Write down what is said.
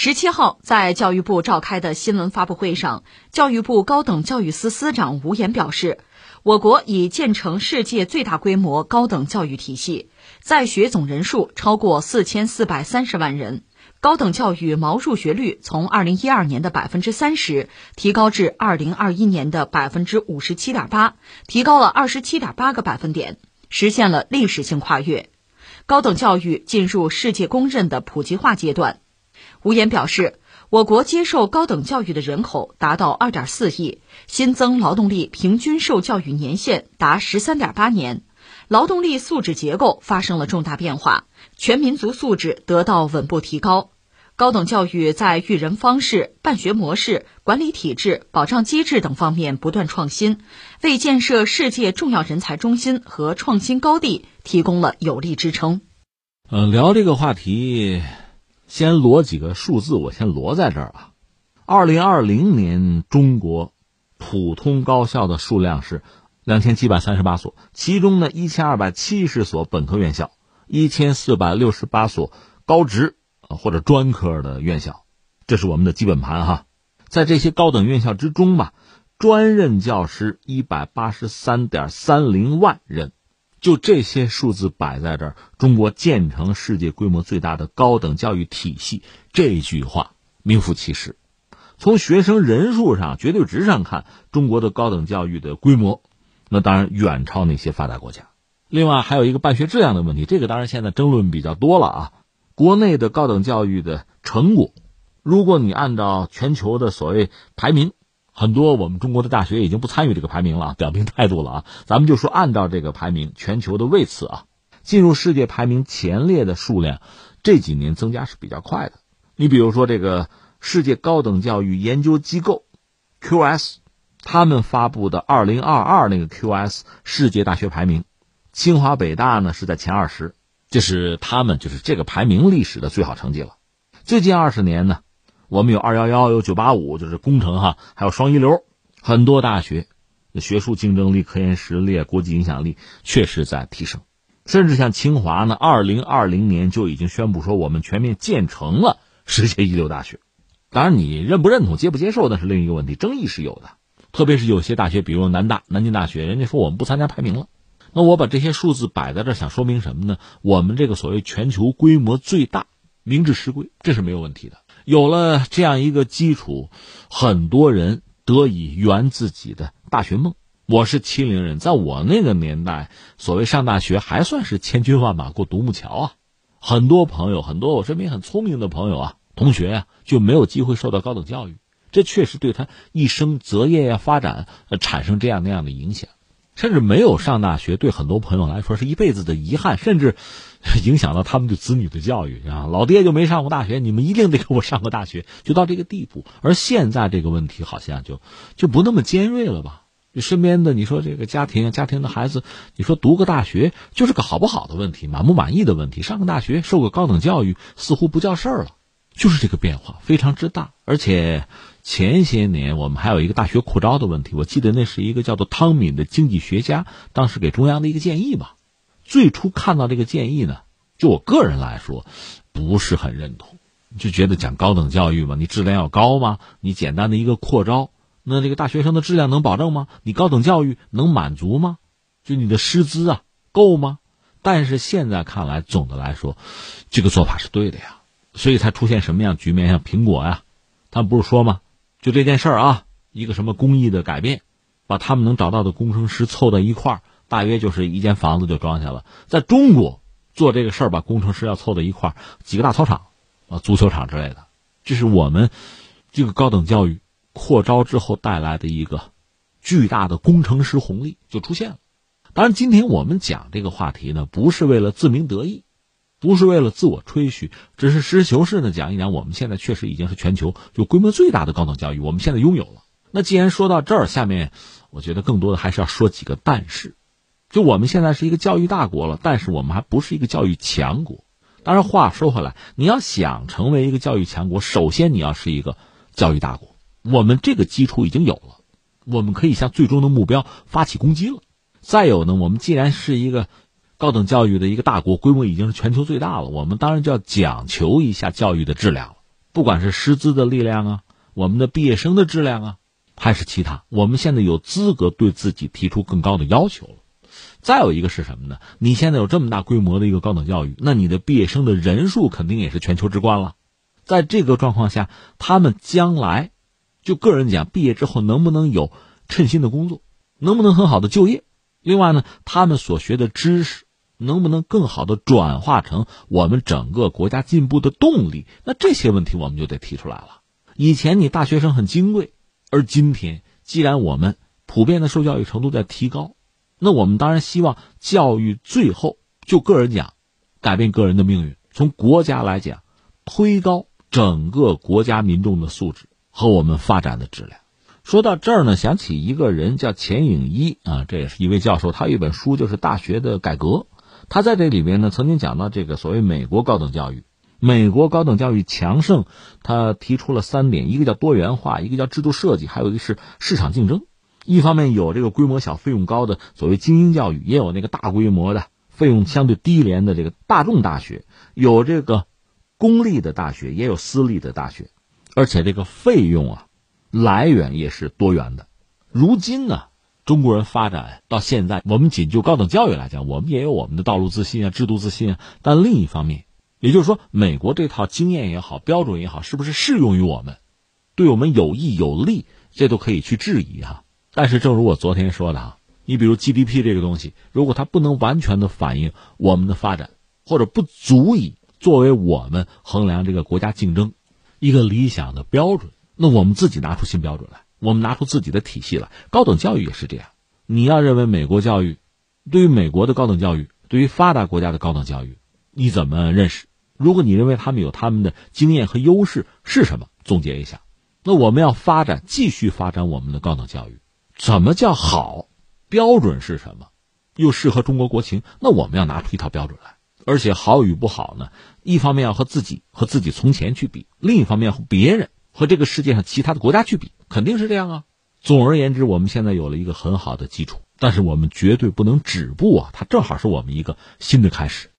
十七号，在教育部召开的新闻发布会上，教育部高等教育司司长吴岩表示，我国已建成世界最大规模高等教育体系，在学总人数超过四千四百三十万人，高等教育毛入学率从二零一二年的百分之三十提高至二零二一年的百分之五十七点八，提高了二十七点八个百分点，实现了历史性跨越，高等教育进入世界公认的普及化阶段。吴岩表示，我国接受高等教育的人口达到2.4亿，新增劳动力平均受教育年限达13.8年，劳动力素质结构发生了重大变化，全民族素质得到稳步提高。高等教育在育人方式、办学模式、管理体制、保障机制等方面不断创新，为建设世界重要人才中心和创新高地提供了有力支撑。嗯，聊这个话题。先罗几个数字，我先罗在这儿啊。二零二零年，中国普通高校的数量是两千七百三十八所，其中呢，一千二百七十所本科院校，一千四百六十八所高职或者专科的院校，这是我们的基本盘哈。在这些高等院校之中吧，专任教师一百八十三点三零万人。就这些数字摆在这儿，中国建成世界规模最大的高等教育体系，这句话名副其实。从学生人数上、绝对值上看，中国的高等教育的规模，那当然远超那些发达国家。另外还有一个办学质量的问题，这个当然现在争论比较多了啊。国内的高等教育的成果，如果你按照全球的所谓排名。很多我们中国的大学已经不参与这个排名了，表明态度了啊！咱们就说按照这个排名，全球的位次啊，进入世界排名前列的数量，这几年增加是比较快的。你比如说这个世界高等教育研究机构 QS，他们发布的二零二二那个 QS 世界大学排名，清华北大呢是在前二十，这是他们就是这个排名历史的最好成绩了。最近二十年呢？我们有二幺幺，有九八五，就是工程哈，还有双一流，很多大学学术竞争力、科研实力、国际影响力确实在提升。甚至像清华呢，二零二零年就已经宣布说，我们全面建成了世界一流大学。当然，你认不认同、接不接受那是另一个问题，争议是有的。特别是有些大学，比如南大、南京大学，人家说我们不参加排名了。那我把这些数字摆在这，想说明什么呢？我们这个所谓全球规模最大，名至实归，这是没有问题的。有了这样一个基础，很多人得以圆自己的大学梦。我是七零人，在我那个年代，所谓上大学还算是千军万马过独木桥啊。很多朋友，很多我身边很聪明的朋友啊，同学呀，就没有机会受到高等教育，这确实对他一生择业呀、发展产生这样那样的影响。甚至没有上大学，对很多朋友来说是一辈子的遗憾，甚至 影响到他们对子女的教育啊。老爹就没上过大学，你们一定得给我上个大学，就到这个地步。而现在这个问题好像就就不那么尖锐了吧？就身边的你说这个家庭家庭的孩子，你说读个大学就是个好不好的问题，满不满意的问题。上个大学受个高等教育似乎不叫事儿了，就是这个变化非常之大，而且。前些年我们还有一个大学扩招的问题，我记得那是一个叫做汤敏的经济学家当时给中央的一个建议吧。最初看到这个建议呢，就我个人来说，不是很认同，就觉得讲高等教育嘛，你质量要高吗？你简单的一个扩招，那这个大学生的质量能保证吗？你高等教育能满足吗？就你的师资啊够吗？但是现在看来，总的来说，这个做法是对的呀，所以才出现什么样局面？像苹果呀，他们不是说吗？就这件事儿啊，一个什么工艺的改变，把他们能找到的工程师凑到一块儿，大约就是一间房子就装下了。在中国做这个事儿，把工程师要凑到一块儿，几个大操场啊、足球场之类的，这是我们这个高等教育扩招之后带来的一个巨大的工程师红利就出现了。当然，今天我们讲这个话题呢，不是为了自鸣得意。不是为了自我吹嘘，只是实事求是的讲一讲，我们现在确实已经是全球就规模最大的高等教育，我们现在拥有了。那既然说到这儿，下面我觉得更多的还是要说几个但是。就我们现在是一个教育大国了，但是我们还不是一个教育强国。当然，话说回来，你要想成为一个教育强国，首先你要是一个教育大国。我们这个基础已经有了，我们可以向最终的目标发起攻击了。再有呢，我们既然是一个。高等教育的一个大国，规模已经是全球最大了。我们当然就要讲求一下教育的质量了，不管是师资的力量啊，我们的毕业生的质量啊，还是其他，我们现在有资格对自己提出更高的要求了。再有一个是什么呢？你现在有这么大规模的一个高等教育，那你的毕业生的人数肯定也是全球之冠了。在这个状况下，他们将来，就个人讲，毕业之后能不能有称心的工作，能不能很好的就业？另外呢，他们所学的知识能不能更好的转化成我们整个国家进步的动力？那这些问题我们就得提出来了。以前你大学生很金贵，而今天既然我们普遍的受教育程度在提高。那我们当然希望教育最后就个人讲，改变个人的命运；从国家来讲，推高整个国家民众的素质和我们发展的质量。说到这儿呢，想起一个人叫钱颖一啊，这也是一位教授，他有一本书就是《大学的改革》，他在这里边呢曾经讲到这个所谓美国高等教育，美国高等教育强盛，他提出了三点：一个叫多元化，一个叫制度设计，还有一个是市场竞争。一方面有这个规模小、费用高的所谓精英教育，也有那个大规模的、费用相对低廉的这个大众大学，有这个公立的大学，也有私立的大学，而且这个费用啊来源也是多元的。如今呢，中国人发展到现在，我们仅就高等教育来讲，我们也有我们的道路自信啊、制度自信啊。但另一方面，也就是说，美国这套经验也好、标准也好，是不是适用于我们，对我们有益有利，这都可以去质疑哈。但是，正如我昨天说的啊，你比如 GDP 这个东西，如果它不能完全的反映我们的发展，或者不足以作为我们衡量这个国家竞争一个理想的标准，那我们自己拿出新标准来，我们拿出自己的体系来。高等教育也是这样，你要认为美国教育，对于美国的高等教育，对于发达国家的高等教育，你怎么认识？如果你认为他们有他们的经验和优势是什么？总结一下，那我们要发展，继续发展我们的高等教育。怎么叫好？标准是什么？又适合中国国情？那我们要拿出一套标准来。而且好与不好呢？一方面要和自己和自己从前去比，另一方面和别人和这个世界上其他的国家去比，肯定是这样啊。总而言之，我们现在有了一个很好的基础，但是我们绝对不能止步啊！它正好是我们一个新的开始。